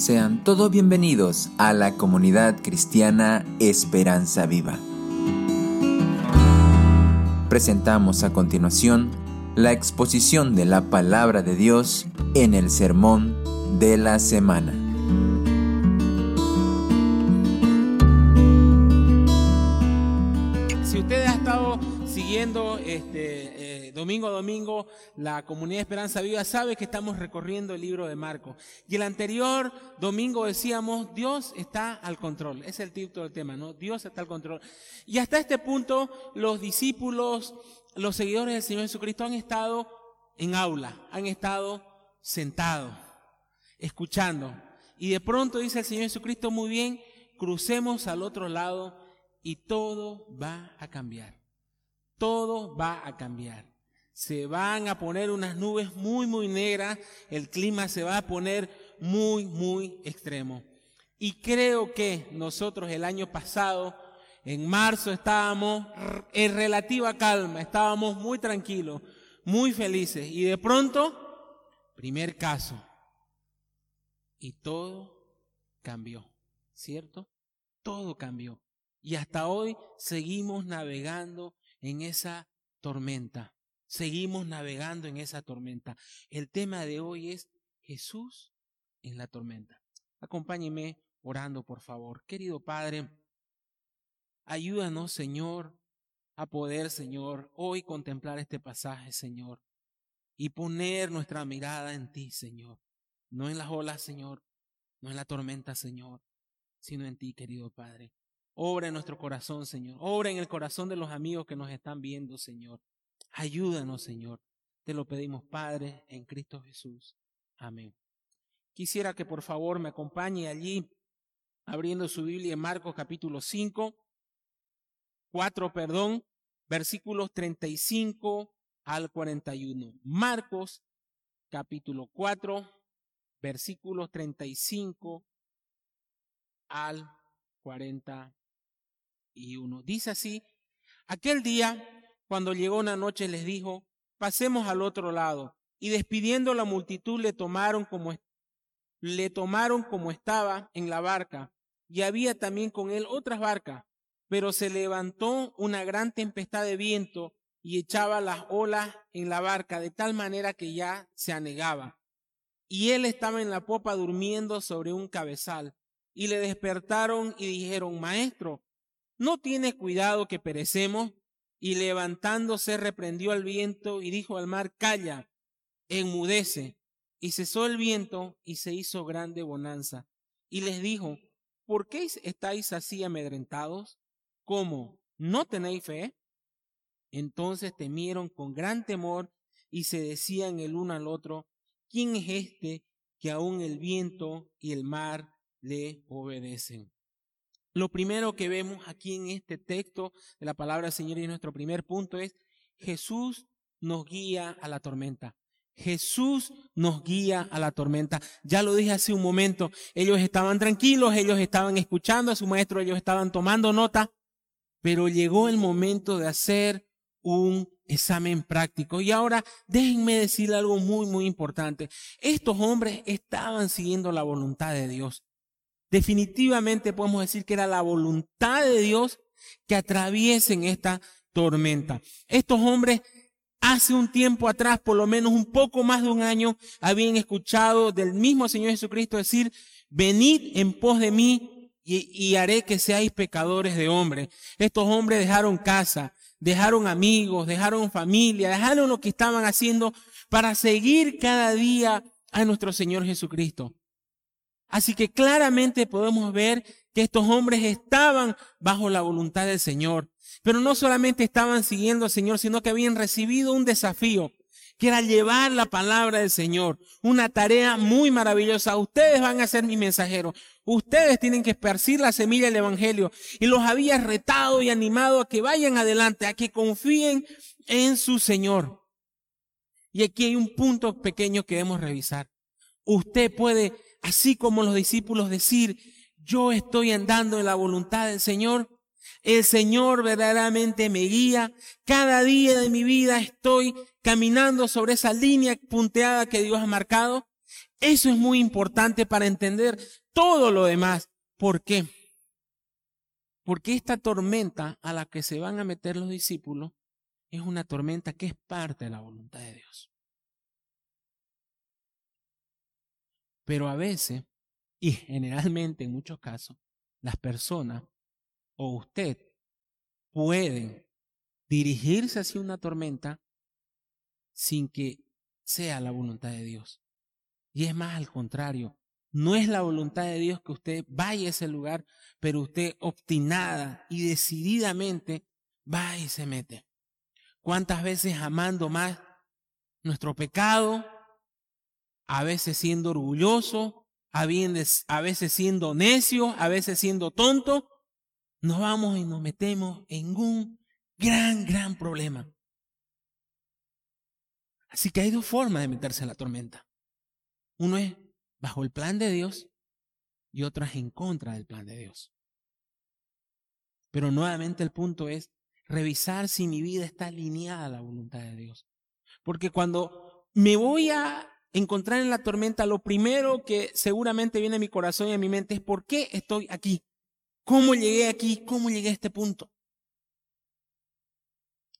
Sean todos bienvenidos a la comunidad cristiana Esperanza Viva. Presentamos a continuación la exposición de la palabra de Dios en el sermón de la semana. Si usted ha estado siguiendo este, domingo a domingo la comunidad Esperanza Viva, sabe que estamos recorriendo el libro de Marcos. Y el anterior domingo decíamos, Dios está al control. Es el título del tema, ¿no? Dios está al control. Y hasta este punto, los discípulos, los seguidores del Señor Jesucristo han estado en aula, han estado sentados, escuchando. Y de pronto dice el Señor Jesucristo, muy bien, crucemos al otro lado y todo va a cambiar. Todo va a cambiar. Se van a poner unas nubes muy, muy negras, el clima se va a poner muy, muy extremo. Y creo que nosotros el año pasado, en marzo, estábamos en relativa calma, estábamos muy tranquilos, muy felices. Y de pronto, primer caso. Y todo cambió, ¿cierto? Todo cambió. Y hasta hoy seguimos navegando en esa tormenta. Seguimos navegando en esa tormenta. El tema de hoy es Jesús en la tormenta. Acompáñeme orando, por favor. Querido Padre, ayúdanos, Señor, a poder, Señor, hoy contemplar este pasaje, Señor, y poner nuestra mirada en ti, Señor. No en las olas, Señor, no en la tormenta, Señor, sino en ti, querido Padre. Obra en nuestro corazón, Señor. Obra en el corazón de los amigos que nos están viendo, Señor. Ayúdanos, Señor. Te lo pedimos, Padre, en Cristo Jesús. Amén. Quisiera que por favor me acompañe allí, abriendo su Biblia en Marcos capítulo 5, 4, perdón, versículos 35 al 41. Marcos capítulo 4, versículos 35 al 41 y uno. Dice así, aquel día, cuando llegó una noche, les dijo, pasemos al otro lado. Y despidiendo la multitud, le tomaron como, le tomaron como estaba en la barca. Y había también con él otras barcas. Pero se levantó una gran tempestad de viento y echaba las olas en la barca de tal manera que ya se anegaba. Y él estaba en la popa durmiendo sobre un cabezal. Y le despertaron y dijeron, Maestro, ¿No tienes cuidado que perecemos? Y levantándose reprendió al viento y dijo al mar, calla, enmudece. Y cesó el viento y se hizo grande bonanza. Y les dijo, ¿por qué estáis así amedrentados? ¿Cómo? ¿No tenéis fe? Entonces temieron con gran temor y se decían el uno al otro, ¿quién es este que aún el viento y el mar le obedecen? Lo primero que vemos aquí en este texto de la palabra del Señor y nuestro primer punto es Jesús nos guía a la tormenta. Jesús nos guía a la tormenta. Ya lo dije hace un momento, ellos estaban tranquilos, ellos estaban escuchando a su maestro, ellos estaban tomando nota, pero llegó el momento de hacer un examen práctico. Y ahora déjenme decir algo muy, muy importante. Estos hombres estaban siguiendo la voluntad de Dios. Definitivamente podemos decir que era la voluntad de Dios que atraviesen esta tormenta. Estos hombres hace un tiempo atrás, por lo menos un poco más de un año, habían escuchado del mismo Señor Jesucristo decir, venid en pos de mí y, haré que seáis pecadores de hombres. Estos hombres dejaron casa, dejaron amigos, dejaron familia, dejaron lo que estaban haciendo para seguir cada día a nuestro Señor Jesucristo. Así que claramente podemos ver que estos hombres estaban bajo la voluntad del Señor. Pero no solamente estaban siguiendo al Señor, sino que habían recibido un desafío, que era llevar la palabra del Señor. Una tarea muy maravillosa. Ustedes van a ser mis mensajeros. Ustedes tienen que esparcir la semilla del Evangelio. Y los había retado y animado a que vayan adelante, a que confíen en su Señor. Y aquí hay un punto pequeño que debemos revisar. Usted puede así como los discípulos decir, yo estoy andando en la voluntad del Señor, el Señor verdaderamente me guía, cada día de mi vida estoy caminando sobre esa línea punteada que Dios ha marcado. Eso es muy importante para entender todo lo demás. ¿Por qué? Porque esta tormenta a la que se van a meter los discípulos es una tormenta que es parte de la voluntad de Dios. Pero a veces, y generalmente en muchos casos, las personas o usted pueden dirigirse hacia una tormenta sin que sea la voluntad de Dios. Y es más al contrario, no es la voluntad de Dios que usted vaya a ese lugar, pero usted obstinada y decididamente va y se mete. ¿Cuántas veces amando más nuestro pecado, a veces siendo orgulloso, a veces siendo necio, a veces siendo tonto, nos vamos y nos metemos en un gran, gran problema. Así que hay dos formas de meterse en la tormenta. Uno es bajo el plan de Dios y otra es en contra del plan de Dios. Pero nuevamente el punto es revisar si mi vida está alineada a la voluntad de Dios. Porque cuando me voy a encontrar en la tormenta, lo primero que seguramente viene a mi corazón y a mi mente es ¿por qué estoy aquí? ¿Cómo llegué aquí? ¿Cómo llegué a este punto?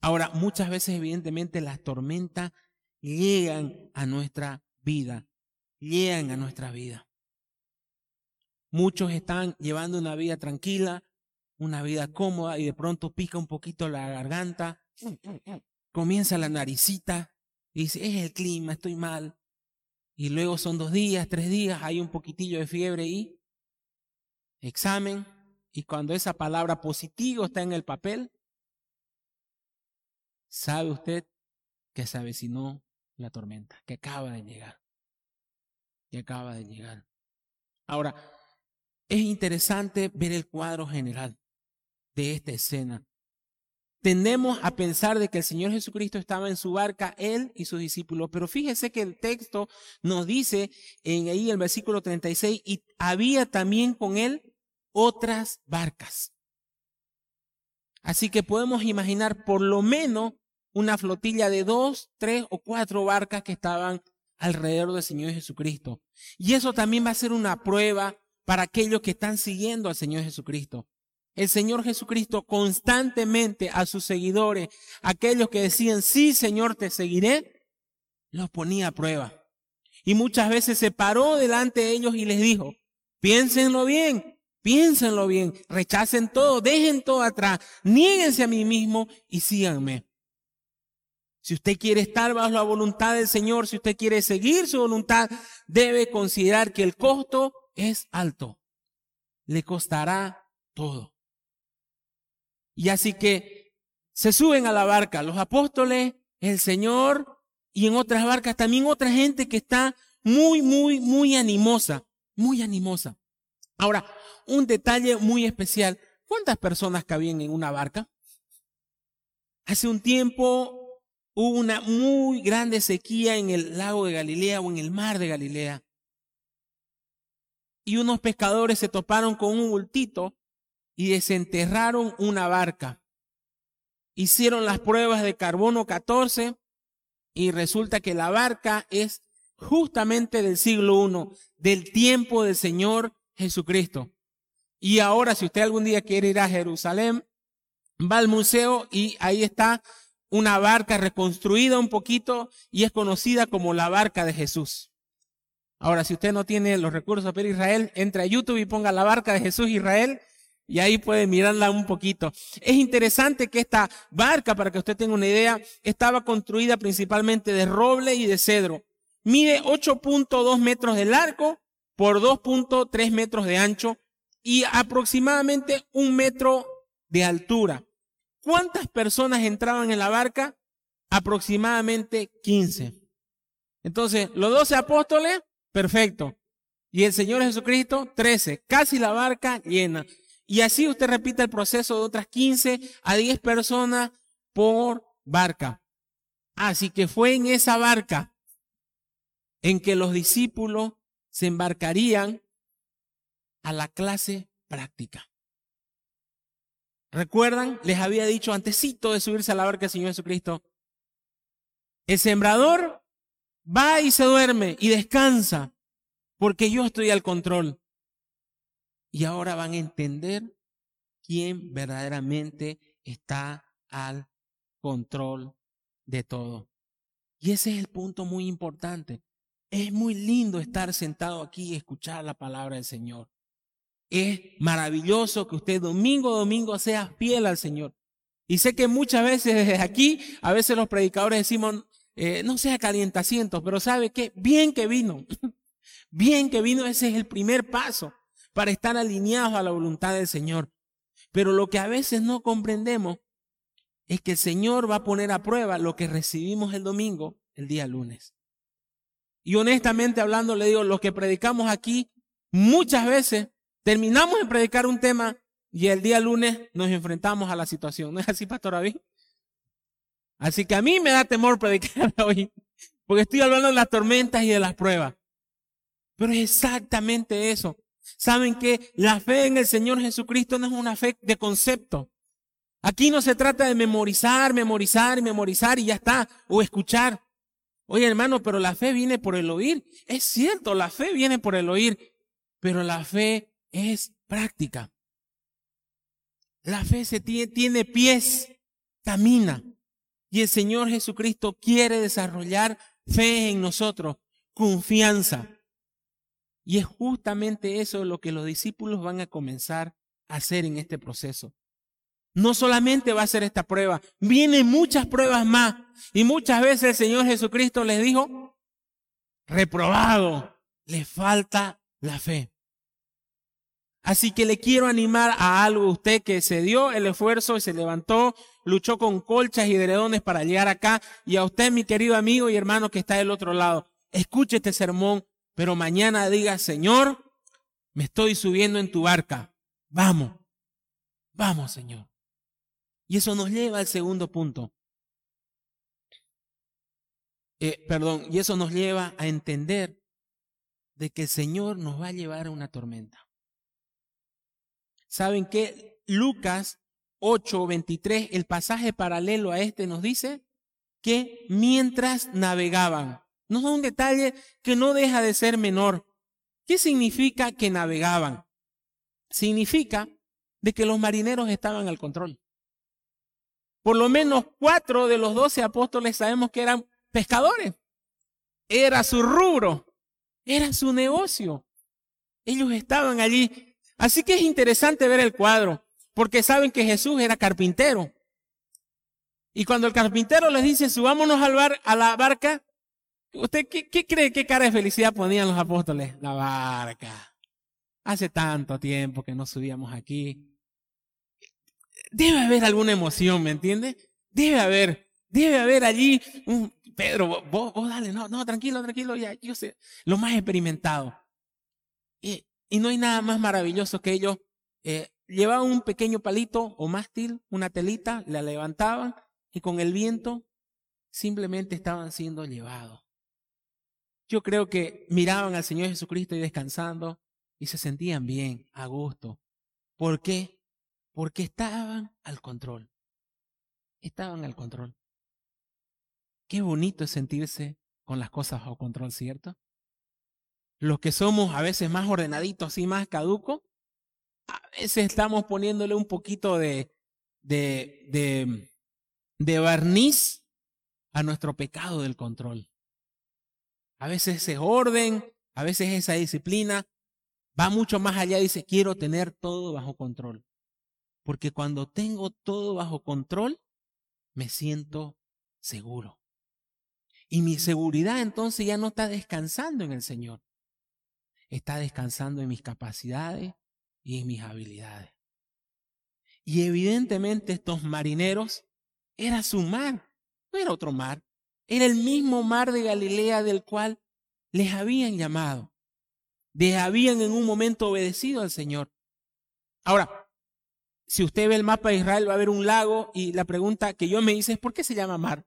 Ahora, muchas veces evidentemente las tormentas llegan a nuestra vida, llegan a nuestra vida. Muchos están llevando una vida tranquila, una vida cómoda y de pronto pica un poquito la garganta, comienza la naricita y dice, es el clima, estoy mal. Y luego son dos días, tres días, hay un poquitillo de fiebre y examen. Y cuando esa palabra positivo está en el papel, sabe usted que se avecinó la tormenta, que acaba de llegar. Que acaba de llegar. Ahora, es interesante ver el cuadro general de esta escena. Tendemos a pensar de que el Señor Jesucristo estaba en su barca, él y sus discípulos, pero fíjese que el texto nos dice en ahí el versículo 36, y había también con él otras barcas. Así que podemos imaginar por lo menos una flotilla de dos, tres o cuatro barcas que estaban alrededor del Señor Jesucristo. Y eso también va a ser una prueba para aquellos que están siguiendo al Señor Jesucristo. El Señor Jesucristo constantemente a sus seguidores, aquellos que decían, sí, Señor, te seguiré, los ponía a prueba. Y muchas veces se paró delante de ellos y les dijo, piénsenlo bien, piénsenlo bien, rechacen todo, dejen todo atrás, niéguense a mí mismo y síganme. Si usted quiere estar bajo la voluntad del Señor, si usted quiere seguir su voluntad, debe considerar que el costo es alto. Le costará todo. Y así que se suben a la barca los apóstoles, el Señor y en otras barcas también otra gente que está muy, muy, muy animosa, muy animosa. Ahora, un detalle muy especial. ¿Cuántas personas cabían en una barca? Hace un tiempo hubo una muy grande sequía en el lago de Galilea o en el mar de Galilea. Y unos pescadores se toparon con un bultito y desenterraron una barca. Hicieron las pruebas de carbono 14 y resulta que la barca es justamente del siglo I, del tiempo del Señor Jesucristo. Y ahora, si usted algún día quiere ir a Jerusalén, va al museo y ahí está una barca reconstruida un poquito y es conocida como la barca de Jesús. Ahora, si usted no tiene los recursos para Israel, entre a YouTube y ponga la barca de Jesús Israel y ahí puede mirarla un poquito. Es interesante que esta barca, para que usted tenga una idea, estaba construida principalmente de roble y de cedro. Mide 8.2 metros de largo por 2.3 metros de ancho y aproximadamente un metro de altura. ¿Cuántas personas entraban en la barca? Aproximadamente 15. Entonces, los 12 apóstoles, perfecto. Y el Señor Jesucristo, 13. Casi la barca llena. Y así usted repite el proceso de otras 15 a 10 personas por barca. Así que fue en esa barca en que los discípulos se embarcarían a la clase práctica. ¿Recuerdan? Les había dicho antesito de subirse a la barca del Señor Jesucristo. El sembrador va y se duerme y descansa. porque yo estoy al control. Y ahora van a entender quién verdaderamente está al control de todo. Y ese es el punto muy importante. Es muy lindo estar sentado aquí y escuchar la palabra del Señor. Es maravilloso que usted domingo a domingo sea fiel al Señor. Y sé que muchas veces desde aquí, a veces los predicadores decimos, eh, no sea calientacientos, pero sabe que bien que vino, bien que vino, ese es el primer paso para estar alineados a la voluntad del Señor. Pero lo que a veces no comprendemos es que el Señor va a poner a prueba lo que recibimos el domingo, el día lunes. Y honestamente hablando, le digo, lo que predicamos aquí, muchas veces terminamos de predicar un tema y el día lunes nos enfrentamos a la situación. ¿No es así, Pastor David? Así que a mí me da temor predicar hoy, porque estoy hablando de las tormentas y de las pruebas. Pero es exactamente eso. Saben que la fe en el Señor Jesucristo no es una fe de concepto. Aquí no se trata de memorizar, memorizar, memorizar y ya está, o escuchar. Oye, hermano, pero la fe viene por el oír. Es cierto, la fe viene por el oír, pero la fe es práctica. La fe se tiene pies, camina. Y el Señor Jesucristo quiere desarrollar fe en nosotros, confianza. Y es justamente eso lo que los discípulos van a comenzar a hacer en este proceso. No solamente va a ser esta prueba, vienen muchas pruebas más. Y muchas veces el Señor Jesucristo les dijo, reprobado, le falta la fe. Así que le quiero animar a algo usted que se dio el esfuerzo y se levantó, luchó con colchas y dredones para llegar acá. Y a usted, mi querido amigo y hermano que está del otro lado, escuche este sermón, pero mañana diga, Señor, me estoy subiendo en tu barca. Vamos, vamos, Señor. Y eso nos lleva al segundo punto. Eh, perdón, y eso nos lleva a entender de que el Señor nos va a llevar a una tormenta. ¿Saben qué? Lucas 8:23, el pasaje paralelo a este nos dice que mientras navegaban, nos da un detalle que no deja de ser menor. ¿Qué significa que navegaban? Significa de que los marineros estaban al control. Por lo menos cuatro de los doce apóstoles sabemos que eran pescadores. Era su rubro, era su negocio. Ellos estaban allí. Así que es interesante ver el cuadro, porque saben que Jesús era carpintero. Y cuando el carpintero les dice, subámonos a la barca, ¿usted qué, qué cree qué cara de felicidad ponían los apóstoles? La barca. Hace tanto tiempo que no subíamos aquí debe haber alguna emoción, ¿me entiende? Debe haber, debe haber allí un, Pedro, vos, vos dale, no, no, tranquilo, tranquilo, ya, yo sé, lo más experimentado. Y, y no hay nada más maravilloso que ellos eh, llevaban un pequeño palito o mástil, una telita, la levantaban y con el viento simplemente estaban siendo llevados. Yo creo que miraban al Señor Jesucristo y descansando y se sentían bien, a gusto. ¿Por qué? Porque estaban al control. Estaban al control. Qué bonito es sentirse con las cosas bajo control, ¿cierto? Los que somos a veces más ordenaditos y más caducos, a veces estamos poniéndole un poquito de, de, de, de barniz a nuestro pecado del control. A veces ese orden, a veces esa disciplina va mucho más allá. Dice, quiero tener todo bajo control. Porque cuando tengo todo bajo control, me siento seguro. Y mi seguridad entonces ya no está descansando en el Señor. Está descansando en mis capacidades y en mis habilidades. Y evidentemente estos marineros era su mar, no era otro mar, era el mismo mar de Galilea del cual les habían llamado. Les habían en un momento obedecido al Señor. Ahora, si usted ve el mapa de Israel, va a haber un lago y la pregunta que yo me hice es, ¿por qué se llama mar?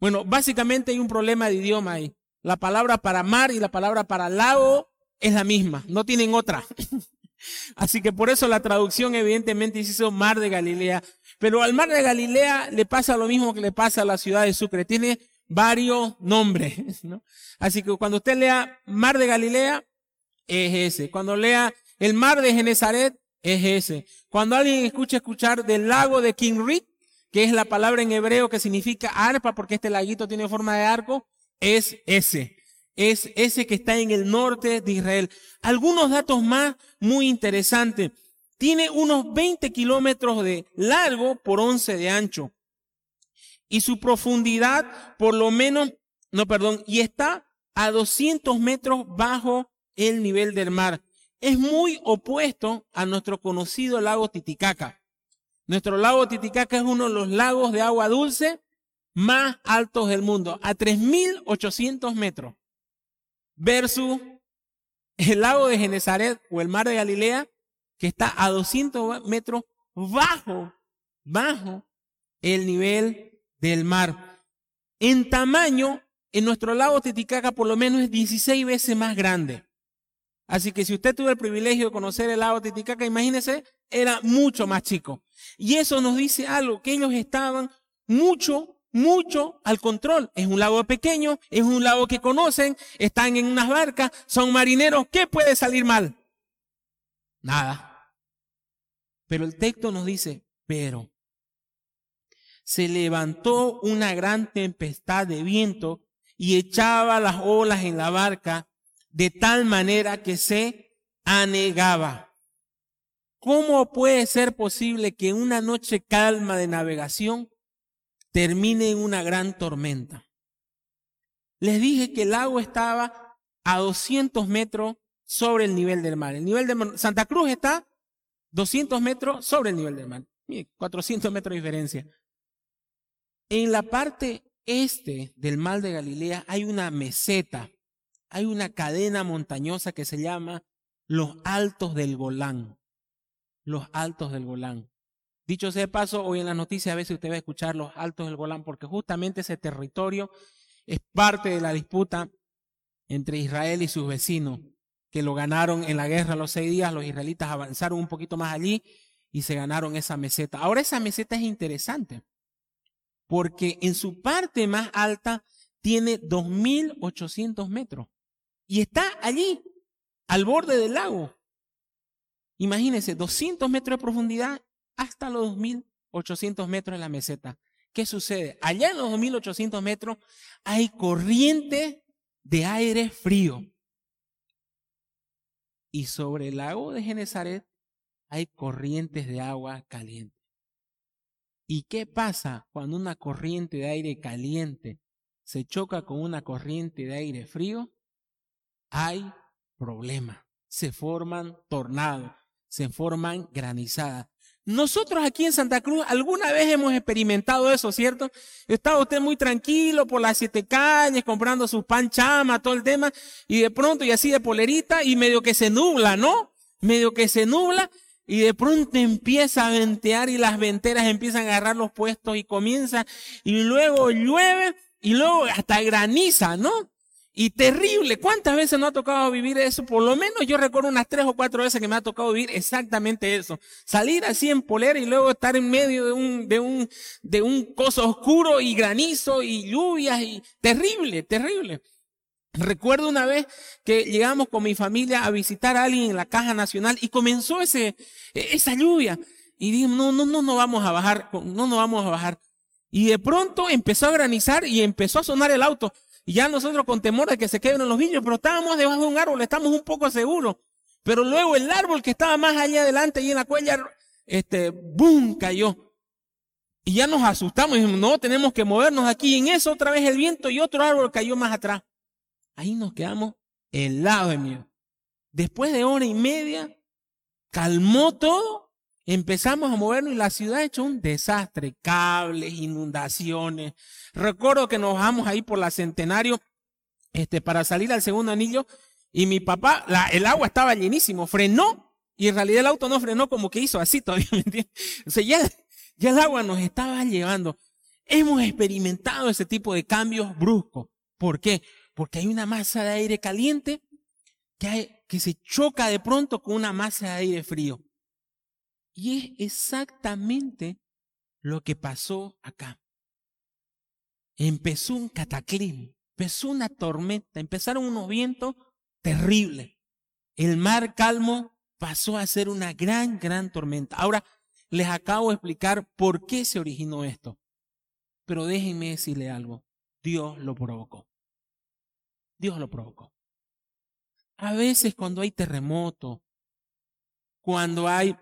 Bueno, básicamente hay un problema de idioma ahí. La palabra para mar y la palabra para lago es la misma, no tienen otra. Así que por eso la traducción evidentemente hizo mar de Galilea. Pero al mar de Galilea le pasa lo mismo que le pasa a la ciudad de Sucre. Tiene varios nombres. Así que cuando usted lea mar de Galilea, es ese. Cuando lea el mar de Genezaret, es ese. Cuando alguien escucha escuchar del lago de Kinrit, que es la palabra en hebreo que significa arpa, porque este laguito tiene forma de arco, es ese. Es ese que está en el norte de Israel. Algunos datos más muy interesantes. Tiene unos 20 kilómetros de largo por 11 de ancho. Y su profundidad, por lo menos, no, perdón, y está a 200 metros bajo el nivel del mar. Es muy opuesto a nuestro conocido lago Titicaca. Nuestro lago Titicaca es uno de los lagos de agua dulce más altos del mundo, a 3.800 metros, versus el lago de Genezaret o el mar de Galilea, que está a 200 metros bajo, bajo el nivel del mar. En tamaño, en nuestro lago Titicaca por lo menos es 16 veces más grande. Así que si usted tuvo el privilegio de conocer el lago Titicaca, imagínese, era mucho más chico. Y eso nos dice algo, que ellos estaban mucho, mucho al control. Es un lago pequeño, es un lago que conocen, están en unas barcas, son marineros. ¿Qué puede salir mal? Nada. Pero el texto nos dice, pero se levantó una gran tempestad de viento y echaba las olas en la barca de tal manera que se anegaba. ¿Cómo puede ser posible que una noche calma de navegación termine en una gran tormenta? Les dije que el lago estaba a 200 metros sobre el nivel del mar. El nivel de Santa Cruz está 200 metros sobre el nivel del mar. 400 metros de diferencia. En la parte este del mar de Galilea hay una meseta, hay una cadena montañosa que se llama los Altos del Golán. Los Altos del Golán. Dicho sea de paso, hoy en las noticias a veces usted va a escuchar los Altos del Golán porque justamente ese territorio es parte de la disputa entre Israel y sus vecinos, que lo ganaron en la guerra los seis días, los israelitas avanzaron un poquito más allí y se ganaron esa meseta. Ahora esa meseta es interesante porque en su parte más alta tiene 2.800 metros y está allí, al borde del lago. Imagínense, 200 metros de profundidad hasta los 2.800 metros en la meseta. ¿Qué sucede? Allá en los 2.800 metros hay corriente de aire frío. Y sobre el lago de Genezaret hay corrientes de agua caliente. ¿Y qué pasa cuando una corriente de aire caliente se choca con una corriente de aire frío? Hay problema. Se forman tornados, se forman granizadas. Nosotros aquí en Santa Cruz alguna vez hemos experimentado eso, ¿cierto? Estaba usted muy tranquilo por las siete calles, comprando sus pan chama, todo el tema, y de pronto y así de polerita, y medio que se nubla, ¿no? Medio que se nubla, y de pronto empieza a ventear y las venteras empiezan a agarrar los puestos y comienza, y luego llueve, y luego hasta graniza, ¿no? Y terrible. ¿Cuántas veces no ha tocado vivir eso? Por lo menos yo recuerdo unas tres o cuatro veces que me ha tocado vivir exactamente eso. Salir así en polera y luego estar en medio de un, de un, de un coso oscuro y granizo y lluvias y terrible, terrible. Recuerdo una vez que llegamos con mi familia a visitar a alguien en la Caja Nacional y comenzó ese, esa lluvia. Y dijimos, no, no, no, no vamos a bajar, no nos vamos a bajar. Y de pronto empezó a granizar y empezó a sonar el auto. Y ya nosotros con temor de que se queden los niños, pero estábamos debajo de un árbol, estamos un poco seguros. Pero luego el árbol que estaba más allá adelante y en la cuella, este, boom, cayó. Y ya nos asustamos y dijimos, no, tenemos que movernos aquí. Y en eso otra vez el viento y otro árbol cayó más atrás. Ahí nos quedamos helados de miedo. Después de hora y media, calmó todo, empezamos a movernos y la ciudad ha hecho un desastre, cables, inundaciones. Recuerdo que nos bajamos ahí por la Centenario, este, para salir al segundo anillo y mi papá, el agua estaba llenísimo, frenó y en realidad el auto no frenó como que hizo así todavía, ¿me entiendes? O sea, ya el agua nos estaba llevando. Hemos experimentado ese tipo de cambios bruscos. ¿Por qué? Porque hay una masa de aire caliente que, se choca de pronto con una masa de aire frío. Y es exactamente lo que pasó acá. Empezó un cataclismo, empezó una tormenta, empezaron unos vientos terribles. el mar calmo pasó a ser una gran, gran tormenta. Ahora les acabo de explicar por qué se originó esto. Pero déjenme decirle algo. Dios lo provocó. Dios lo provocó. A veces cuando hay terremoto, cuando hay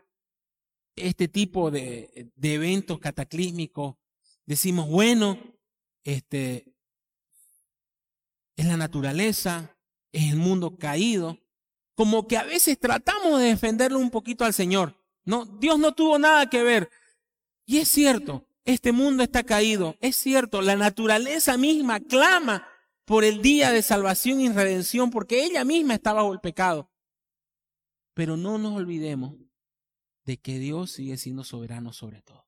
este tipo de, eventos cataclísmicos, decimos, bueno, este, es la naturaleza, es el mundo caído, como que a veces tratamos de defenderlo un poquito al Señor. No, Dios no tuvo nada que ver. Y es cierto, este mundo está caído. Es cierto, la naturaleza misma clama por el día de salvación y redención porque ella misma está bajo el pecado. Pero no nos olvidemos de que Dios sigue siendo soberano sobre todo.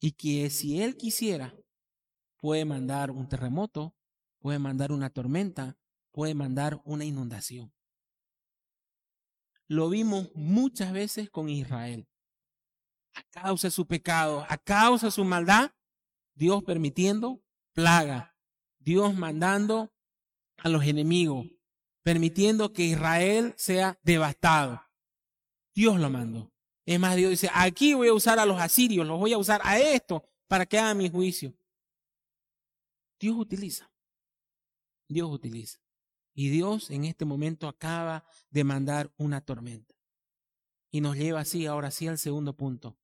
Y que si Él quisiera, puede mandar un terremoto, puede mandar una tormenta, puede mandar una inundación. Lo vimos muchas veces con Israel. A causa de su pecado, a causa de su maldad, Dios permitiendo plaga, Dios mandando a los enemigos, permitiendo que Israel sea devastado. Dios lo mandó. Es más, Dios dice, aquí voy a usar a los asirios, los voy a usar a esto para que hagan mi juicio. Dios utiliza. Dios utiliza. Y Dios en este momento acaba de mandar una tormenta. Y nos lleva así, ahora sí, al segundo punto.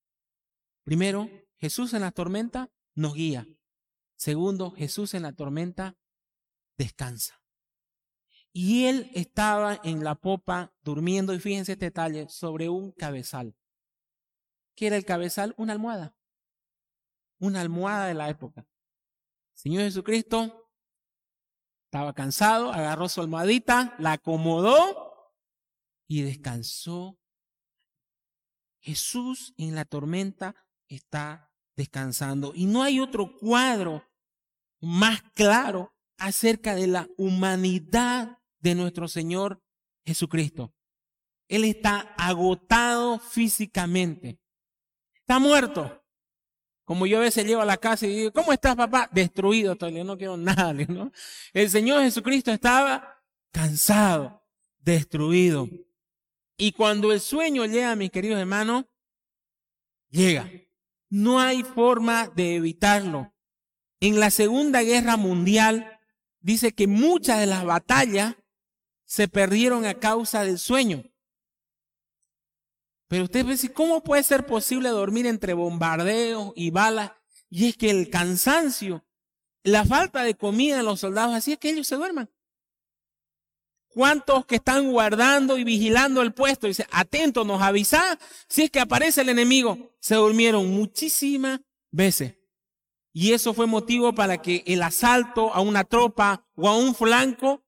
Primero, Jesús en la tormenta nos guía. Segundo, Jesús en la tormenta descansa. Y él estaba en la popa durmiendo, y fíjense este detalle, sobre un cabezal. ¿Qué era el cabezal? Una almohada. Una almohada de la época. Señor Jesucristo estaba cansado, agarró su almohadita, la acomodó y descansó. Jesús en la tormenta está descansando. Y no hay otro cuadro más claro acerca de la humanidad de nuestro Señor Jesucristo. Él está agotado físicamente. Está muerto. Como yo a veces llevo a la casa y digo, ¿cómo estás, papá? Destruido, todavía no quiero nada. El Señor Jesucristo estaba cansado, destruido. Y cuando el sueño llega, mis queridos hermanos, llega. No hay forma de evitarlo. En la Segunda Guerra Mundial dice que muchas de las batallas se perdieron a causa del sueño. Pero usted dice, ¿cómo puede ser posible dormir entre bombardeos y balas? Y es que el cansancio, la falta de comida de los soldados, así es que ellos se duerman. ¿Cuántos que están guardando y vigilando el puesto? Dice, atento, nos avisa si es que aparece el enemigo. Se durmieron muchísimas veces. Y eso fue motivo para que el asalto a una tropa o a un flanco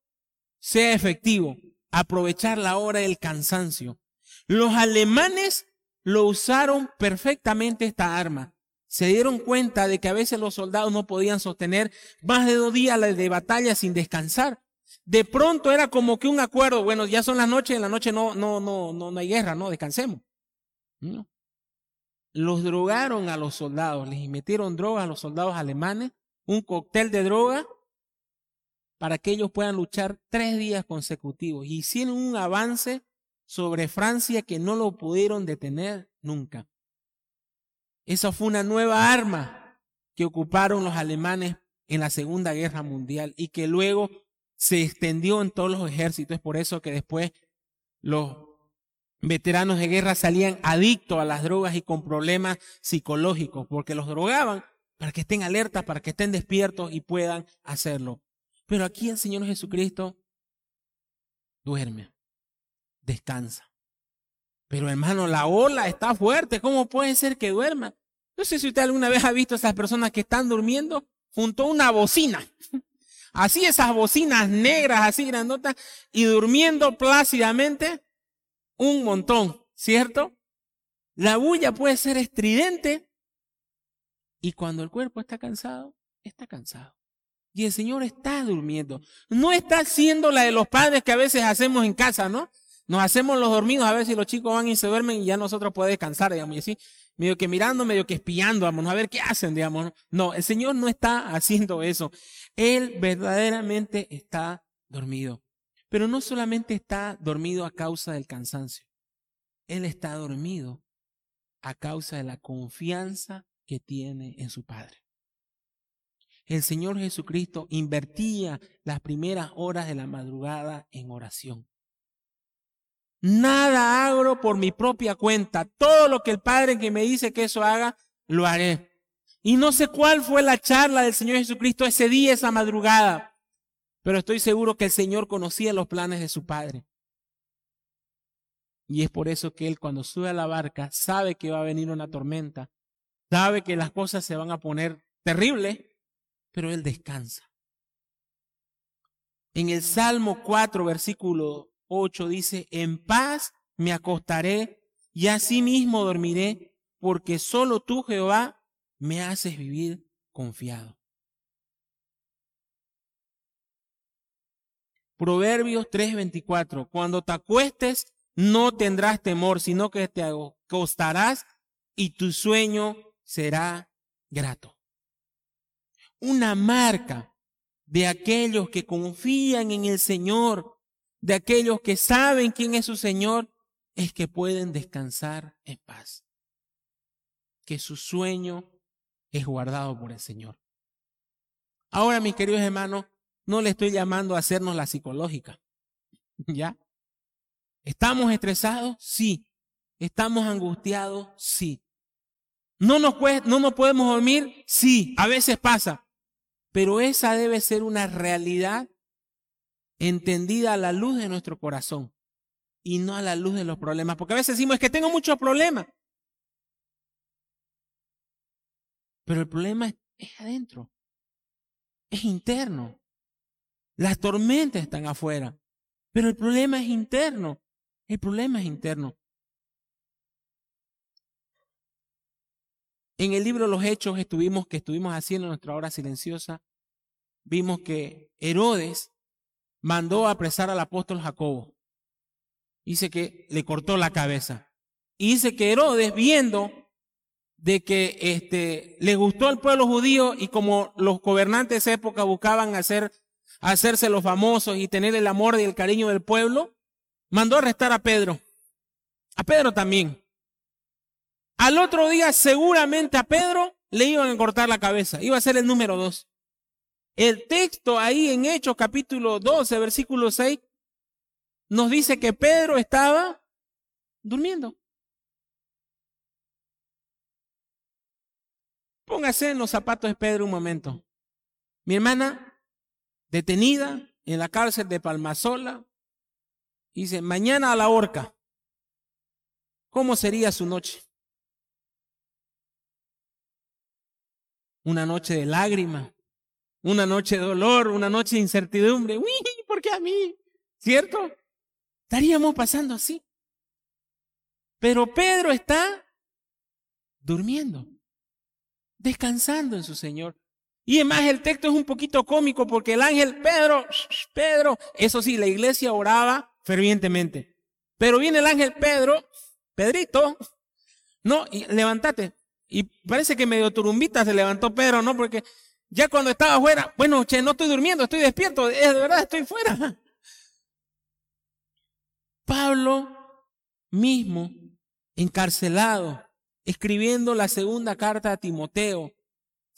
sea efectivo. Aprovechar la hora del cansancio. Los alemanes lo usaron perfectamente esta arma. Se dieron cuenta de que a veces los soldados no podían sostener más de dos días de batalla sin descansar. De pronto era como que un acuerdo, bueno, ya son las noches, en la noche no, no, no, no, no hay guerra, no, descansemos. Los drogaron a los soldados, les metieron droga a los soldados alemanes, un cóctel de droga para que ellos puedan luchar tres días consecutivos. Y hicieron un avance sobre Francia que no lo pudieron detener nunca. Esa fue una nueva arma que ocuparon los alemanes en la Segunda Guerra Mundial y que luego se extendió en todos los ejércitos. Es por eso que después los veteranos de guerra salían adictos a las drogas y con problemas psicológicos, porque los drogaban para que estén alertas, para que estén despiertos y puedan hacerlo. Pero aquí el Señor Jesucristo duerme descansa. Pero hermano, la ola está fuerte, ¿cómo puede ser que duerma? No sé si usted alguna vez ha visto a esas personas que están durmiendo junto a una bocina. Así esas bocinas negras, así grandotas, y durmiendo plácidamente un montón, ¿cierto? La bulla puede ser estridente y cuando el cuerpo está cansado, está cansado. Y el Señor está durmiendo. No está haciendo la de los padres que a veces hacemos en casa, ¿no? Nos hacemos los dormidos a ver si los chicos van y se duermen y ya nosotros podemos descansar, digamos, y así, medio que mirando, medio que espiando, vamos a ver qué hacen, digamos. No, el Señor no está haciendo eso. Él verdaderamente está dormido. Pero no solamente está dormido a causa del cansancio, Él está dormido a causa de la confianza que tiene en su Padre. El Señor Jesucristo invertía las primeras horas de la madrugada en oración. Nada hago por mi propia cuenta. Todo lo que el Padre que me dice que eso haga, lo haré. Y no sé cuál fue la charla del Señor Jesucristo ese día, esa madrugada, pero estoy seguro que el Señor conocía los planes de su Padre. Y es por eso que Él cuando sube a la barca sabe que va a venir una tormenta, sabe que las cosas se van a poner terribles, pero Él descansa. En el Salmo 4, versículo 8 dice, en paz me acostaré y asimismo dormiré, porque solo tú, Jehová, me haces vivir confiado. Proverbios 3:24, cuando te acuestes no tendrás temor, sino que te acostarás y tu sueño será grato. Una marca de aquellos que confían en el Señor, de aquellos que saben quién es su Señor, es que pueden descansar en paz. Que su sueño es guardado por el Señor. Ahora, mis queridos hermanos, no le estoy llamando a hacernos la psicológica. ¿Ya? ¿Estamos estresados? Sí. ¿Estamos angustiados? Sí. ¿No nos, ¿No nos podemos dormir? Sí, a veces pasa. Pero esa debe ser una realidad entendida a la luz de nuestro corazón y no a la luz de los problemas. Porque a veces decimos, es que tengo muchos problemas. Pero el problema es, adentro, es interno. Las tormentas están afuera, pero el problema es interno. El problema es interno. En el libro Los Hechos estuvimos que estuvimos haciendo nuestra hora silenciosa, vimos que Herodes mandó a apresar al apóstol Jacobo. Dice que le cortó la cabeza. Y dice que Herodes, viendo de que este, le gustó al pueblo judío y como los gobernantes de esa época buscaban hacer, hacerse los famosos y tener el amor y el cariño del pueblo, mandó arrestar a Pedro. A Pedro también. Al otro día seguramente a Pedro le iban a cortar la cabeza. Iba a ser el número dos. El texto ahí en Hechos capítulo 12, versículo 6, nos dice que Pedro estaba durmiendo. Póngase en los zapatos de Pedro un momento. Mi hermana, detenida en la cárcel de Palmasola, dice, mañana a la horca. ¿Cómo sería su noche? Una noche de lágrima, una noche de dolor, una noche de incertidumbre. Uy, ¿por qué a mí? ¿Cierto? Estaríamos pasando así. Pero Pedro está durmiendo descansando en su Señor. Y además el texto es un poquito cómico porque el ángel Pedro, Pedro, eso sí, la iglesia oraba fervientemente. Pero viene el ángel Pedro, Pedrito, no, y levántate. Y parece que medio turumbita se levantó Pedro, ¿no? Porque ya cuando estaba afuera, bueno, che, no estoy durmiendo, estoy despierto, es de verdad, estoy fuera. Pablo mismo, encarcelado, escribiendo la segunda carta a Timoteo,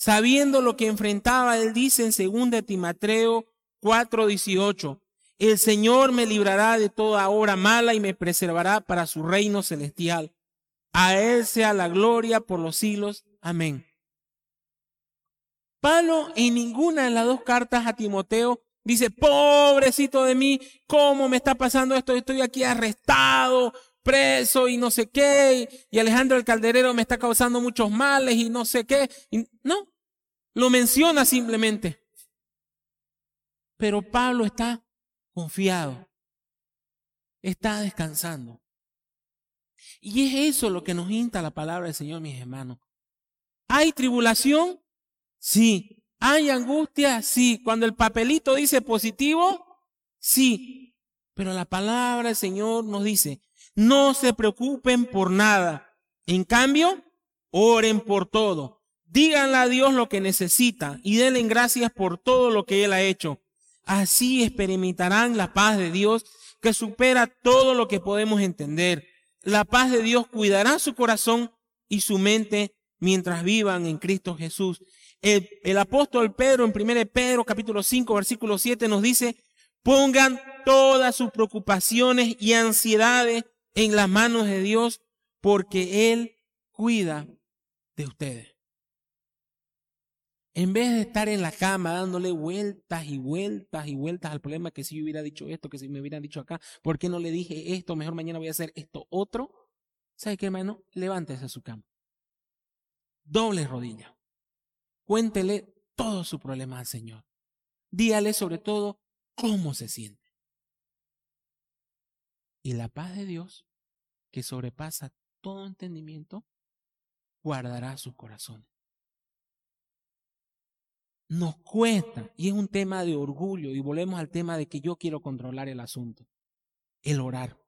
sabiendo lo que enfrentaba, él dice en 2 Timoteo 4:18, el Señor me librará de toda obra mala y me preservará para su reino celestial. A Él sea la gloria por los siglos. Amén. Pablo en ninguna de las dos cartas a Timoteo dice, pobrecito de mí, ¿cómo me está pasando esto? Estoy aquí arrestado, preso y no sé qué, y Alejandro el Calderero me está causando muchos males y no sé qué. no, lo menciona simplemente. Pero Pablo está confiado, está descansando. Y es eso lo que nos insta la palabra del Señor, mis hermanos. ¿Hay tribulación? Sí. ¿Hay angustia? Sí. Cuando el papelito dice positivo, sí. Pero la palabra del Señor nos dice, no se preocupen por nada. En cambio, oren por todo. Díganle a Dios lo que necesita y denle gracias por todo lo que Él ha hecho. Así experimentarán la paz de Dios que supera todo lo que podemos entender. La paz de Dios cuidará su corazón y su mente mientras vivan en Cristo Jesús. El, apóstol Pedro en 1 Pedro capítulo 5 versículo 7 nos dice, pongan todas sus preocupaciones y ansiedades en las manos de Dios porque Él cuida de ustedes. En vez de estar en la cama dándole vueltas y vueltas y vueltas al problema que si yo hubiera dicho esto, que si me hubieran dicho acá, ¿por qué no le dije esto? Mejor mañana voy a hacer esto otro. ¿Sabe qué, hermano? Levántese a su cama. Doble rodilla. Cuéntele todo su problema al Señor. Díale sobre todo cómo se siente. Y la paz de Dios, que sobrepasa todo entendimiento, guardará sus corazones. Nos cuesta, y es un tema de orgullo, y volvemos al tema de que yo quiero controlar el asunto, el orar.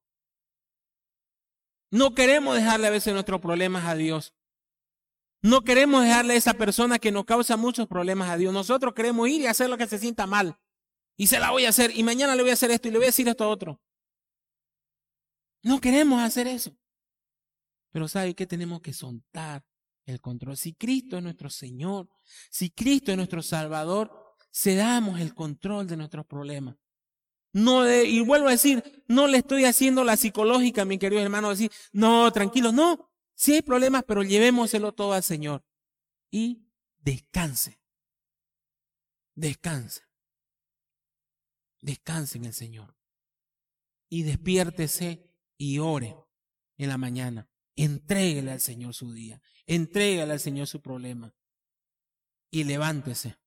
No queremos dejarle a veces nuestros problemas a Dios. No queremos dejarle a esa persona que nos causa muchos problemas a Dios. Nosotros queremos ir y hacer lo que se sienta mal. Y se la voy a hacer. Y mañana le voy a hacer esto y le voy a decir esto a otro. No queremos hacer eso. Pero ¿sabe qué? Tenemos que soltar el control. Si Cristo es nuestro Señor, si Cristo es nuestro Salvador, cedamos el control de nuestros problemas. No y vuelvo a decir, no le estoy haciendo la psicológica, mi querido hermano, decir, no, tranquilo, no. Si hay problemas, pero llevémoselo todo al Señor. Y descanse. Descanse. Descanse en el Señor. Y despiértese y ore en la mañana. Entréguele al Señor su día. Entrégale al Señor su problema. Y levántese.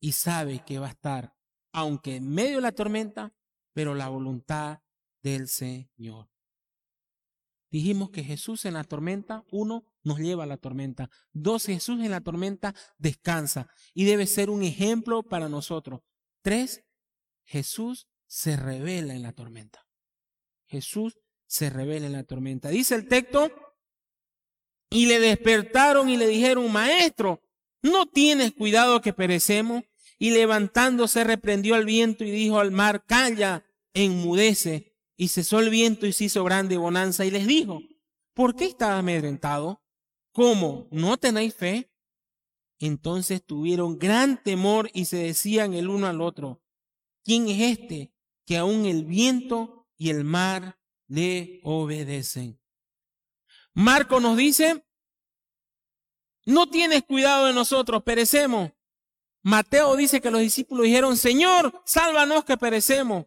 Y sabe que va a estar, aunque en medio de la tormenta, pero la voluntad del Señor. Dijimos que Jesús en la tormenta, uno, nos lleva a la tormenta. Dos, Jesús en la tormenta descansa y debe ser un ejemplo para nosotros. Tres, Jesús se revela en la tormenta. Jesús se revela en la tormenta. Dice el texto, y le despertaron y le dijeron, maestro, ¿no tienes cuidado que perecemos? Y levantándose reprendió al viento y dijo al mar, calla, enmudece. Y cesó el viento y se hizo grande bonanza y les dijo, ¿por qué estaba amedrentado? ¿Cómo? ¿No tenéis fe? Entonces tuvieron gran temor y se decían el uno al otro, ¿quién es este que aún el viento y el mar le obedecen? Marco nos dice, no tienes cuidado de nosotros, perecemos. Mateo dice que los discípulos dijeron, Señor, sálvanos que perecemos.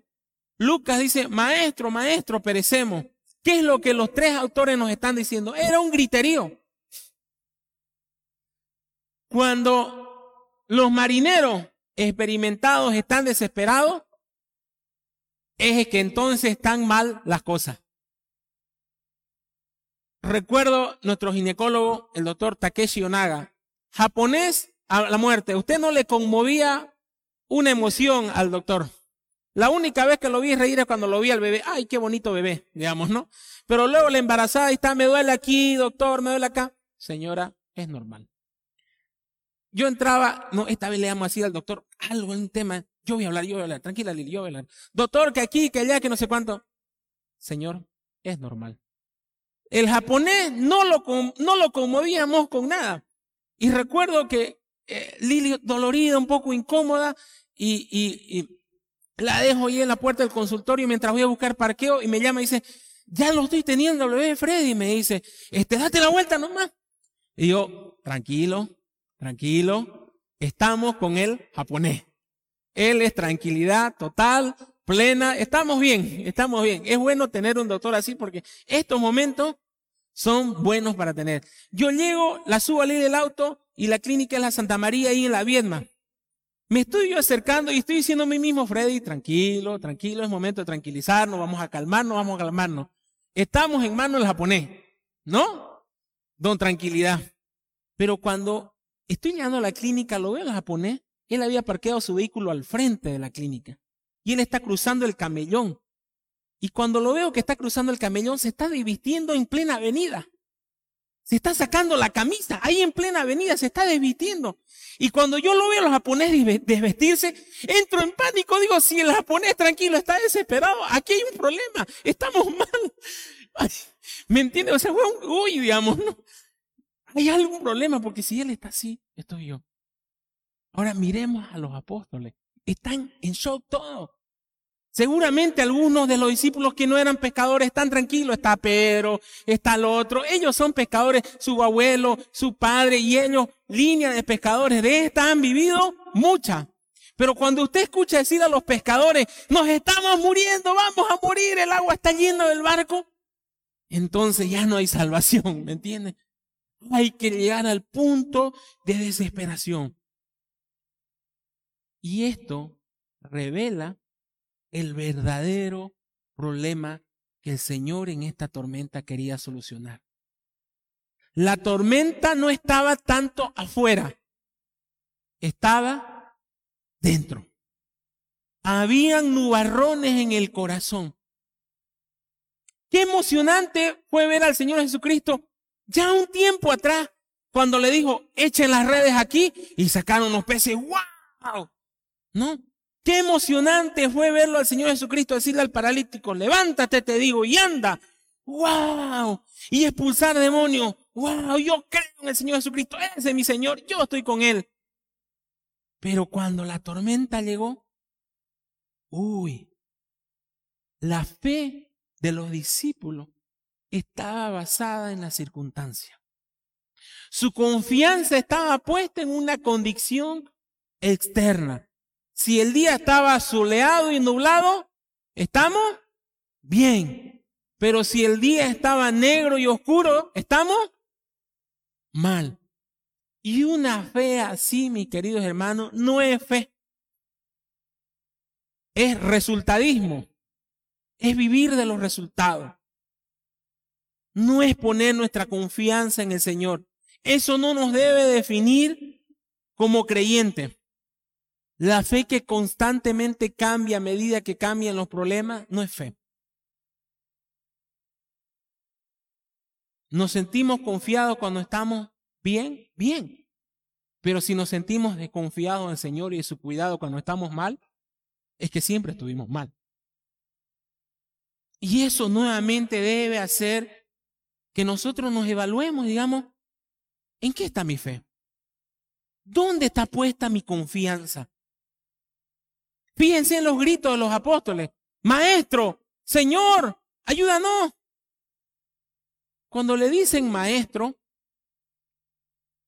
Lucas dice, Maestro, Maestro, perecemos. ¿Qué es lo que los tres autores nos están diciendo? Era un griterío. Cuando los marineros experimentados están desesperados, es que entonces están mal las cosas. Recuerdo nuestro ginecólogo, el doctor Takeshi Onaga, japonés a la muerte. Usted no le conmovía una emoción al doctor. La única vez que lo vi reír es cuando lo vi al bebé. Ay, qué bonito bebé, digamos, ¿no? Pero luego la embarazada está, me duele aquí, doctor, me duele acá. Señora, es normal. Yo entraba, no, esta vez le amo así al doctor, algo en un tema, yo voy a hablar, yo voy a hablar, tranquila Lili, yo voy a hablar. Doctor, que aquí, que allá, que no sé cuánto. Señor, es normal. El japonés no lo, no lo conmovíamos con nada. Y recuerdo que eh, Lili dolorida, un poco incómoda, y, y, y, la dejo ahí en la puerta del consultorio mientras voy a buscar parqueo y me llama y dice, ya lo estoy teniendo, lo ve Freddy, y me dice, este, date la vuelta nomás. Y yo, tranquilo, tranquilo, estamos con el japonés. Él es tranquilidad total, plena, estamos bien, estamos bien. Es bueno tener un doctor así porque estos momentos son buenos para tener. Yo llego, la subo a ley del auto y la clínica es la Santa María ahí en la Viedma. Me estoy yo acercando y estoy diciendo a mí mismo, Freddy, tranquilo, tranquilo, es momento de tranquilizarnos, vamos a calmarnos, vamos a calmarnos. Estamos en manos del japonés, ¿no? Don tranquilidad. Pero cuando estoy llegando a la clínica, lo veo al japonés, él había parqueado su vehículo al frente de la clínica y él está cruzando el camellón. Y cuando lo veo que está cruzando el camellón, se está divistiendo en plena avenida. Se está sacando la camisa, ahí en plena avenida, se está desvistiendo. Y cuando yo lo veo a los japoneses desvestirse, entro en pánico, digo, si el japonés tranquilo está desesperado, aquí hay un problema, estamos mal. ¿Me entiendes? O sea, uy, digamos, ¿no? Hay algún problema, porque si él está así, estoy yo. Ahora miremos a los apóstoles. Están en shock todos. Seguramente algunos de los discípulos que no eran pescadores están tranquilos. Está Pedro, está el otro. Ellos son pescadores, su abuelo, su padre y ellos, línea de pescadores. De esta han vivido muchas. Pero cuando usted escucha decir a los pescadores, nos estamos muriendo, vamos a morir, el agua está llena del barco, entonces ya no hay salvación, ¿me entiende? Hay que llegar al punto de desesperación. Y esto revela el verdadero problema que el Señor en esta tormenta quería solucionar. La tormenta no estaba tanto afuera, estaba dentro. Habían nubarrones en el corazón. Qué emocionante fue ver al Señor Jesucristo ya un tiempo atrás, cuando le dijo, echen las redes aquí y sacaron los peces. ¡Wow! ¿No? Qué emocionante fue verlo al Señor Jesucristo decirle al paralítico, levántate, te digo, y anda. ¡Wow! Y expulsar demonios. ¡Wow! Yo creo en el Señor Jesucristo. Ese es mi Señor. Yo estoy con Él. Pero cuando la tormenta llegó, uy, la fe de los discípulos estaba basada en la circunstancia. Su confianza estaba puesta en una condición externa. Si el día estaba soleado y nublado, ¿estamos? Bien. Pero si el día estaba negro y oscuro, ¿estamos? Mal. Y una fe así, mis queridos hermanos, no es fe. Es resultadismo. Es vivir de los resultados. No es poner nuestra confianza en el Señor. Eso no nos debe definir como creyentes. La fe que constantemente cambia a medida que cambian los problemas no es fe. Nos sentimos confiados cuando estamos bien, bien. Pero si nos sentimos desconfiados en el Señor y en su cuidado cuando estamos mal, es que siempre estuvimos mal. Y eso nuevamente debe hacer que nosotros nos evaluemos, digamos, ¿en qué está mi fe? ¿Dónde está puesta mi confianza? Fíjense en los gritos de los apóstoles. Maestro, Señor, ayúdanos. Cuando le dicen maestro,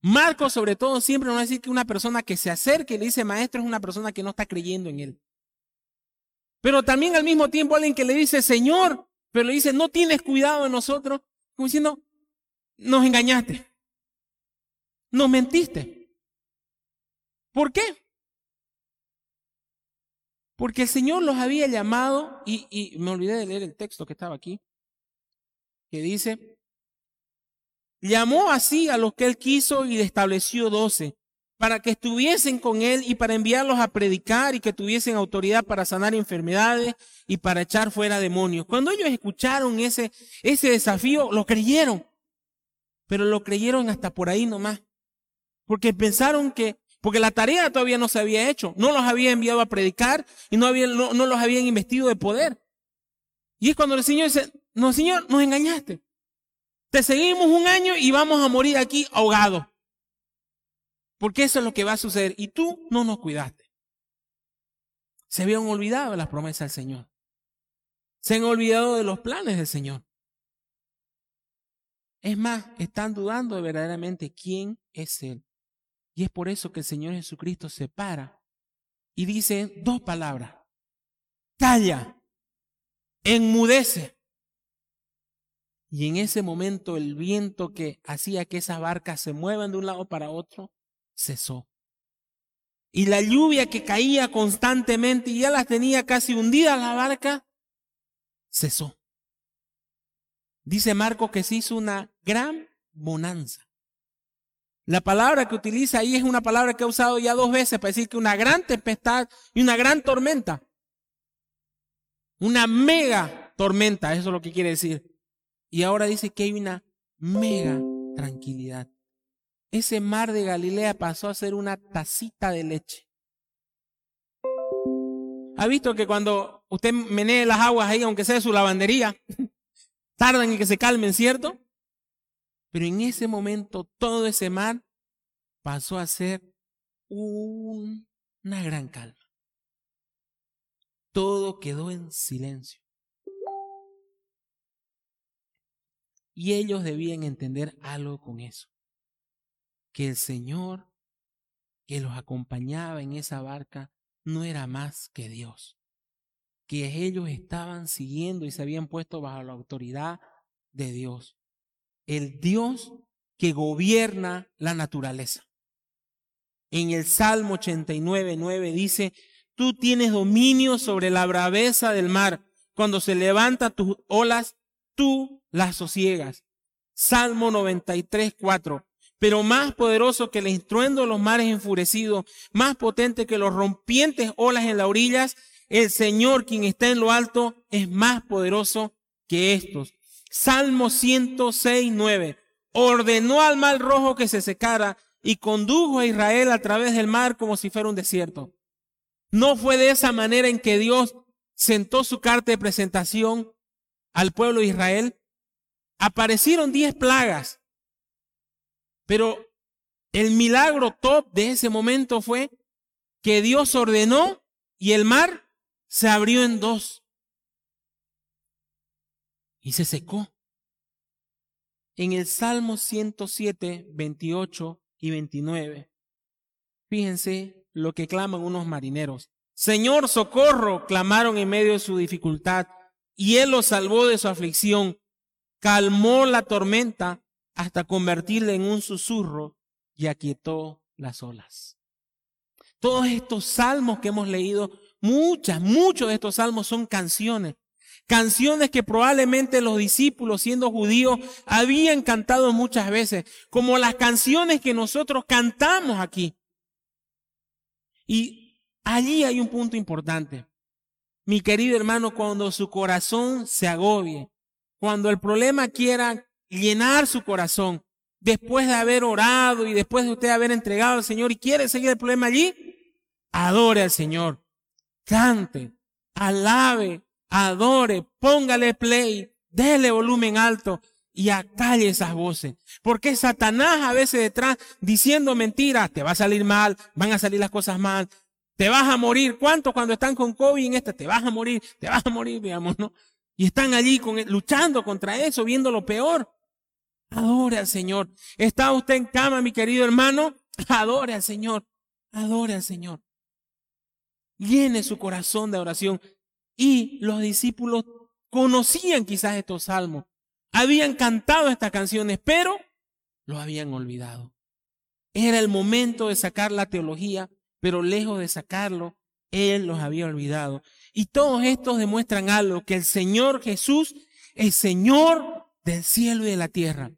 Marcos sobre todo siempre nos va a decir que una persona que se acerque y le dice maestro es una persona que no está creyendo en él. Pero también al mismo tiempo alguien que le dice Señor, pero le dice no tienes cuidado de nosotros, como diciendo, nos engañaste, nos mentiste. ¿Por qué? Porque el Señor los había llamado, y, me olvidé de leer el texto que estaba aquí, que dice, llamó así a los que él quiso y estableció doce, para que estuviesen con él y para enviarlos a predicar y que tuviesen autoridad para sanar enfermedades y para echar fuera demonios. Cuando ellos escucharon ese, ese desafío, lo creyeron, pero lo creyeron hasta por ahí nomás, porque pensaron que porque la tarea todavía no se había hecho. No los había enviado a predicar y no, los habían investido de poder. Y es cuando el Señor dice, no, Señor, nos engañaste. Te seguimos un año y vamos a morir aquí ahogados. Porque eso es lo que va a suceder. Y tú no nos cuidaste. Se habían olvidado de las promesas del Señor. Se han olvidado de los planes del Señor. Es más, están dudando de verdaderamente quién es Él. Y es por eso que el Señor Jesucristo se para y dice dos palabras. Calla, enmudece. Y en ese momento el viento que hacía que esas barcas se muevan de un lado para otro cesó. Y la lluvia que caía constantemente y ya las tenía casi hundidas la barca, cesó. Dice Marco que se hizo una gran bonanza. La palabra que utiliza ahí es una palabra que ha usado ya dos veces para decir que una gran tempestad y una gran tormenta. Una mega tormenta, eso es lo que quiere decir. Y ahora dice que hay una mega tranquilidad. Ese mar de Galilea pasó a ser una tacita de leche. ¿Ha visto que cuando usted menee las aguas ahí, aunque sea de su lavandería, tardan en que se calmen, ¿cierto? Pero en ese momento todo ese mar pasó a ser una gran calma. Todo quedó en silencio. Y ellos debían entender algo con eso. Que el Señor que los acompañaba en esa barca no era más que Dios. Que ellos estaban siguiendo y se habían puesto bajo la autoridad de Dios. El Dios que gobierna la naturaleza. En el Salmo 89, 9 dice, tú tienes dominio sobre la braveza del mar. Cuando se levanta tus olas, tú las sosiegas. Salmo 93, 4. Pero más poderoso que el estruendo de los mares enfurecidos, más potente que los rompientes olas en las orillas, el Señor, quien está en lo alto, es más poderoso que estos. Salmo 106, 9. Ordenó al mar rojo que se secara y condujo a Israel a través del mar como si fuera un desierto. No fue de esa manera en que Dios sentó su carta de presentación al pueblo de Israel. Aparecieron diez plagas, pero el milagro top de ese momento fue que Dios ordenó y el mar se abrió en dos y se secó. En el Salmo 107, 28 y 29. Fíjense lo que claman unos marineros. Señor, socorro, clamaron en medio de su dificultad, y Él los salvó de su aflicción. Calmó la tormenta hasta convertirla en un susurro y aquietó las olas. Todos estos salmos que hemos leído, muchas, muchos de estos salmos son canciones Canciones que probablemente los discípulos, siendo judíos, habían cantado muchas veces, como las canciones que nosotros cantamos aquí. Y allí hay un punto importante. Mi querido hermano, cuando su corazón se agobie, cuando el problema quiera llenar su corazón, después de haber orado y después de usted haber entregado al Señor y quiere seguir el problema allí, adore al Señor, cante, alabe, adore, póngale play, déle volumen alto y acalle esas voces. Porque Satanás a veces detrás diciendo mentiras, te va a salir mal, van a salir las cosas mal, te vas a morir. ¿Cuántos cuando están con COVID en esta? Te vas a morir, te vas a morir, digamos, ¿no? Y están allí con, luchando contra eso, viendo lo peor. Adore al Señor. ¿Está usted en cama, mi querido hermano? Adore al Señor. Adore al Señor. Llene su corazón de oración. Y los discípulos conocían quizás estos salmos, habían cantado estas canciones, pero lo habían olvidado. Era el momento de sacar la teología, pero lejos de sacarlo, Él los había olvidado. Y todos estos demuestran algo, que el Señor Jesús es Señor del cielo y de la tierra.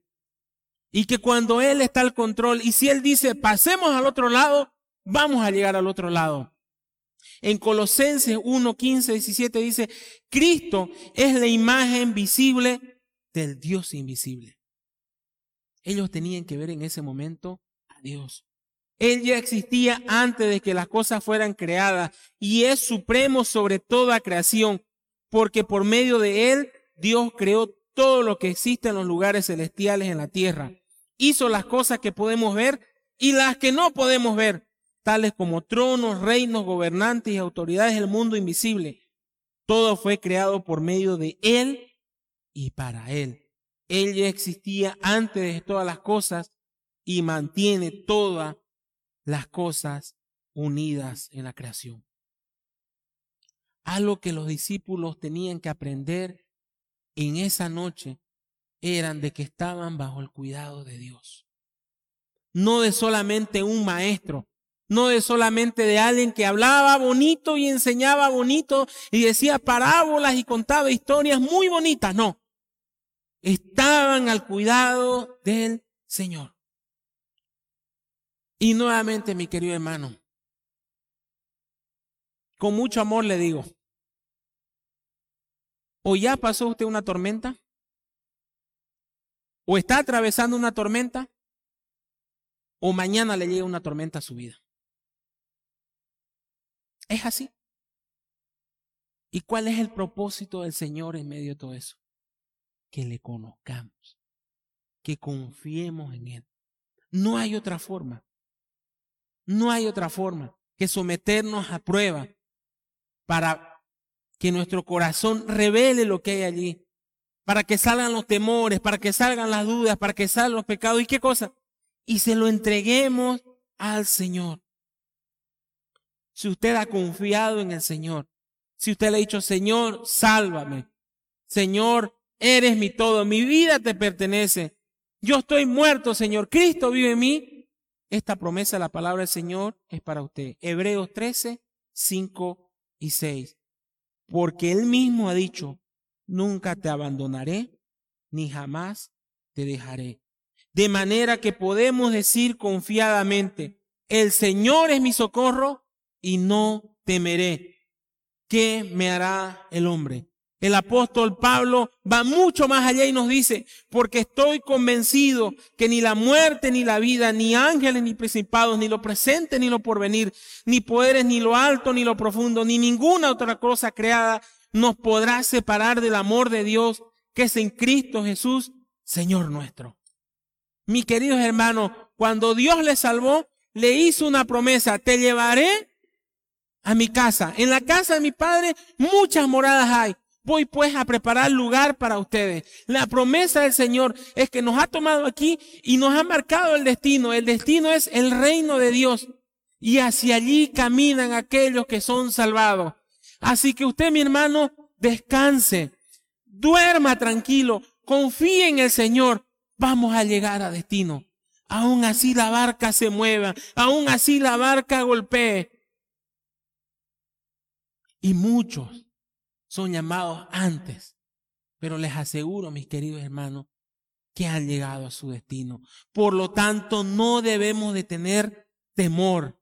Y que cuando Él está al control, y si Él dice, pasemos al otro lado, vamos a llegar al otro lado. En Colosenses 1, 15, 17 dice, Cristo es la imagen visible del Dios invisible. Ellos tenían que ver en ese momento a Dios. Él ya existía antes de que las cosas fueran creadas y es supremo sobre toda creación, porque por medio de Él Dios creó todo lo que existe en los lugares celestiales en la tierra. Hizo las cosas que podemos ver y las que no podemos ver tales como tronos, reinos, gobernantes y autoridades del mundo invisible. Todo fue creado por medio de Él y para Él. Él ya existía antes de todas las cosas y mantiene todas las cosas unidas en la creación. Algo que los discípulos tenían que aprender en esa noche eran de que estaban bajo el cuidado de Dios. No de solamente un maestro, no es solamente de alguien que hablaba bonito y enseñaba bonito y decía parábolas y contaba historias muy bonitas, no. Estaban al cuidado del Señor. Y nuevamente, mi querido hermano, con mucho amor le digo, o ya pasó usted una tormenta, o está atravesando una tormenta o mañana le llega una tormenta a su vida. Es así. ¿Y cuál es el propósito del Señor en medio de todo eso? Que le conozcamos, que confiemos en Él. No hay otra forma. No hay otra forma que someternos a prueba para que nuestro corazón revele lo que hay allí, para que salgan los temores, para que salgan las dudas, para que salgan los pecados y qué cosa. Y se lo entreguemos al Señor. Si usted ha confiado en el Señor, si usted le ha dicho, Señor, sálvame, Señor, eres mi todo, mi vida te pertenece, yo estoy muerto, Señor, Cristo vive en mí, esta promesa la palabra del Señor es para usted. Hebreos 13, 5 y 6. Porque Él mismo ha dicho, nunca te abandonaré, ni jamás te dejaré. De manera que podemos decir confiadamente, el Señor es mi socorro y no temeré. ¿Qué me hará el hombre? El apóstol Pablo va mucho más allá y nos dice, porque estoy convencido que ni la muerte ni la vida, ni ángeles ni principados, ni lo presente ni lo porvenir, ni poderes ni lo alto ni lo profundo, ni ninguna otra cosa creada nos podrá separar del amor de Dios que es en Cristo Jesús, Señor nuestro. Mi queridos hermanos, cuando Dios le salvó, le hizo una promesa, te llevaré a mi casa. En la casa de mi padre muchas moradas hay. Voy pues a preparar lugar para ustedes. La promesa del Señor es que nos ha tomado aquí y nos ha marcado el destino. El destino es el reino de Dios. Y hacia allí caminan aquellos que son salvados. Así que usted, mi hermano, descanse. Duerma tranquilo. Confíe en el Señor. Vamos a llegar a destino. Aún así la barca se mueva. Aún así la barca golpee. Y muchos son llamados antes. Pero les aseguro, mis queridos hermanos, que han llegado a su destino. Por lo tanto, no debemos de tener temor.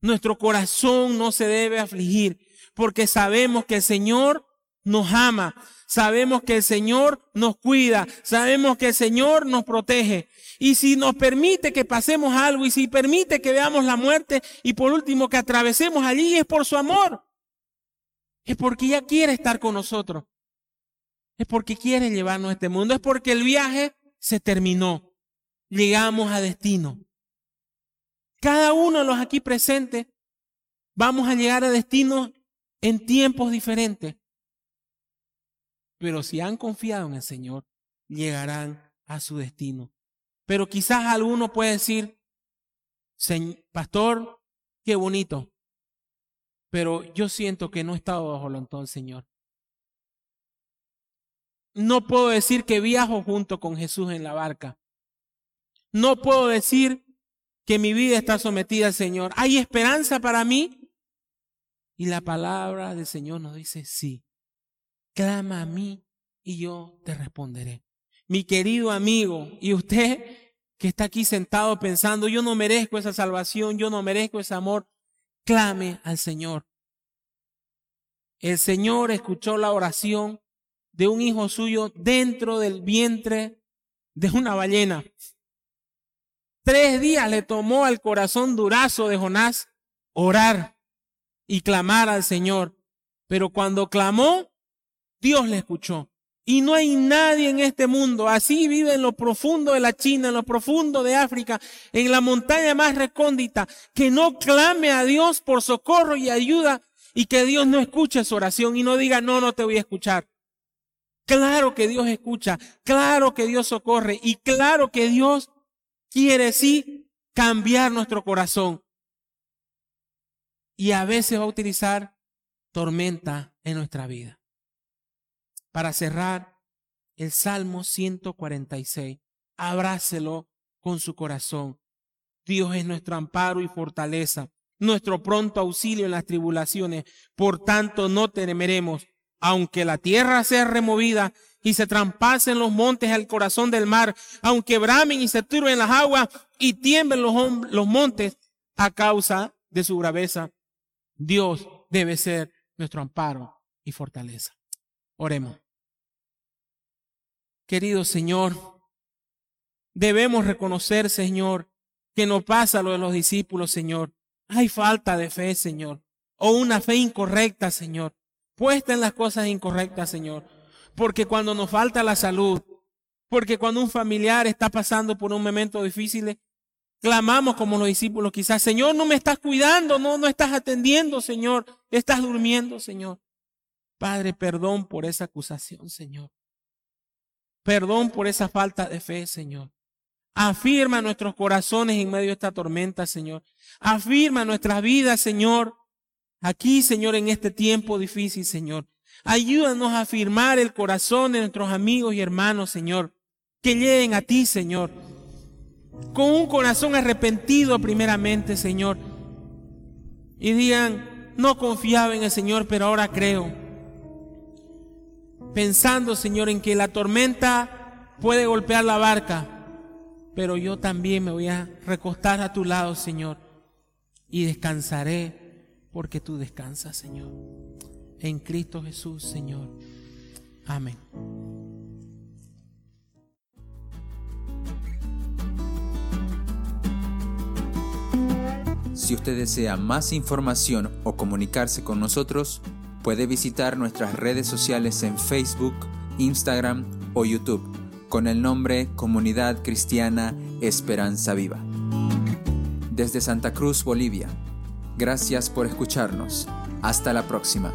Nuestro corazón no se debe afligir porque sabemos que el Señor nos ama, sabemos que el Señor nos cuida, sabemos que el Señor nos protege. Y si nos permite que pasemos algo y si permite que veamos la muerte y por último que atravesemos allí es por su amor. Es porque ya quiere estar con nosotros. Es porque quiere llevarnos a este mundo. Es porque el viaje se terminó. Llegamos a destino. Cada uno de los aquí presentes vamos a llegar a destino en tiempos diferentes. Pero si han confiado en el Señor, llegarán a su destino. Pero quizás alguno puede decir, pastor, qué bonito pero yo siento que no he estado bajo el del Señor. No puedo decir que viajo junto con Jesús en la barca. No puedo decir que mi vida está sometida al Señor. ¿Hay esperanza para mí? Y la palabra del Señor nos dice, sí. Clama a mí y yo te responderé. Mi querido amigo, y usted que está aquí sentado pensando, yo no merezco esa salvación, yo no merezco ese amor, clame al Señor. El Señor escuchó la oración de un hijo suyo dentro del vientre de una ballena. Tres días le tomó al corazón durazo de Jonás orar y clamar al Señor. Pero cuando clamó, Dios le escuchó. Y no hay nadie en este mundo, así vive en lo profundo de la China, en lo profundo de África, en la montaña más recóndita, que no clame a Dios por socorro y ayuda y que Dios no escuche su oración y no diga, no, no te voy a escuchar. Claro que Dios escucha, claro que Dios socorre y claro que Dios quiere sí cambiar nuestro corazón. Y a veces va a utilizar tormenta en nuestra vida. Para cerrar, el Salmo 146. Abrácelo con su corazón. Dios es nuestro amparo y fortaleza, nuestro pronto auxilio en las tribulaciones. Por tanto, no temeremos, aunque la tierra sea removida y se trampasen los montes al corazón del mar, aunque bramen y se turben las aguas y tiemblen los, los montes a causa de su graveza. Dios debe ser nuestro amparo y fortaleza. Oremos. Querido Señor, debemos reconocer, Señor, que no pasa lo de los discípulos, Señor. Hay falta de fe, Señor, o una fe incorrecta, Señor, puesta en las cosas incorrectas, Señor. Porque cuando nos falta la salud, porque cuando un familiar está pasando por un momento difícil, clamamos como los discípulos quizás, Señor, no me estás cuidando, no, no estás atendiendo, Señor, estás durmiendo, Señor. Padre, perdón por esa acusación, Señor. Perdón por esa falta de fe, Señor. Afirma nuestros corazones en medio de esta tormenta, Señor. Afirma nuestras vidas, Señor. Aquí, Señor, en este tiempo difícil, Señor. Ayúdanos a afirmar el corazón de nuestros amigos y hermanos, Señor. Que lleguen a ti, Señor. Con un corazón arrepentido primeramente, Señor. Y digan, no confiaba en el Señor, pero ahora creo. Pensando, Señor, en que la tormenta puede golpear la barca pero yo también me voy a recostar a tu lado, Señor, y descansaré porque tú descansas, Señor. En Cristo Jesús, Señor. Amén. Si usted desea más información o comunicarse con nosotros, puede visitar nuestras redes sociales en Facebook, Instagram o YouTube con el nombre Comunidad Cristiana Esperanza Viva. Desde Santa Cruz, Bolivia. Gracias por escucharnos. Hasta la próxima.